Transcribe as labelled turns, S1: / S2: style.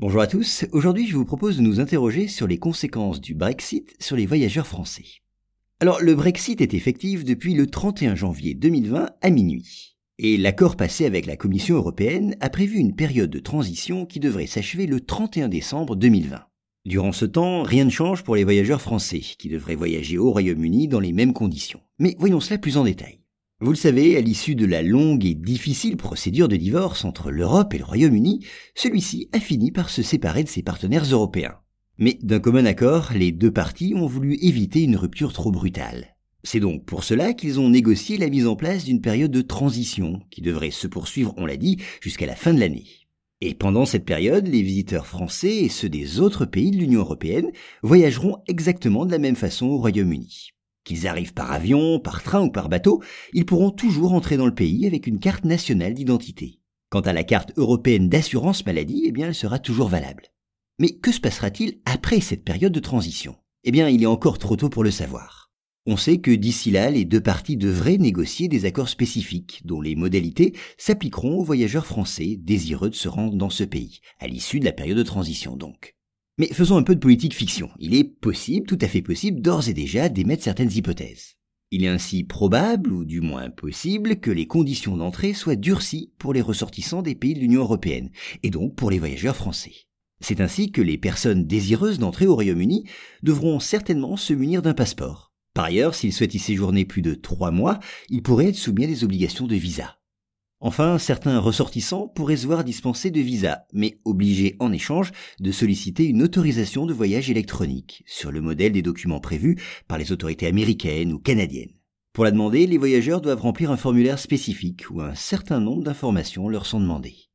S1: Bonjour à tous, aujourd'hui je vous propose de nous interroger sur les conséquences du Brexit sur les voyageurs français. Alors le Brexit est effectif depuis le 31 janvier 2020 à minuit. Et l'accord passé avec la Commission européenne a prévu une période de transition qui devrait s'achever le 31 décembre 2020. Durant ce temps, rien ne change pour les voyageurs français, qui devraient voyager au Royaume-Uni dans les mêmes conditions. Mais voyons cela plus en détail. Vous le savez, à l'issue de la longue et difficile procédure de divorce entre l'Europe et le Royaume-Uni, celui-ci a fini par se séparer de ses partenaires européens. Mais d'un commun accord, les deux parties ont voulu éviter une rupture trop brutale. C'est donc pour cela qu'ils ont négocié la mise en place d'une période de transition qui devrait se poursuivre, on l'a dit, jusqu'à la fin de l'année. Et pendant cette période, les visiteurs français et ceux des autres pays de l'Union européenne voyageront exactement de la même façon au Royaume-Uni. Qu'ils arrivent par avion, par train ou par bateau, ils pourront toujours entrer dans le pays avec une carte nationale d'identité. Quant à la carte européenne d'assurance maladie, eh bien, elle sera toujours valable. Mais que se passera-t-il après cette période de transition? Eh bien, il est encore trop tôt pour le savoir. On sait que d'ici là, les deux parties devraient négocier des accords spécifiques dont les modalités s'appliqueront aux voyageurs français désireux de se rendre dans ce pays, à l'issue de la période de transition donc. Mais faisons un peu de politique fiction. Il est possible, tout à fait possible, d'ores et déjà d'émettre certaines hypothèses. Il est ainsi probable, ou du moins possible, que les conditions d'entrée soient durcies pour les ressortissants des pays de l'Union européenne, et donc pour les voyageurs français. C'est ainsi que les personnes désireuses d'entrer au Royaume-Uni devront certainement se munir d'un passeport. Par ailleurs, s'ils souhaitent y séjourner plus de trois mois, ils pourraient être soumis à des obligations de visa. Enfin, certains ressortissants pourraient se voir dispenser de visa, mais obligés en échange de solliciter une autorisation de voyage électronique, sur le modèle des documents prévus par les autorités américaines ou canadiennes. Pour la demander, les voyageurs doivent remplir un formulaire spécifique où un certain nombre d'informations leur sont demandées.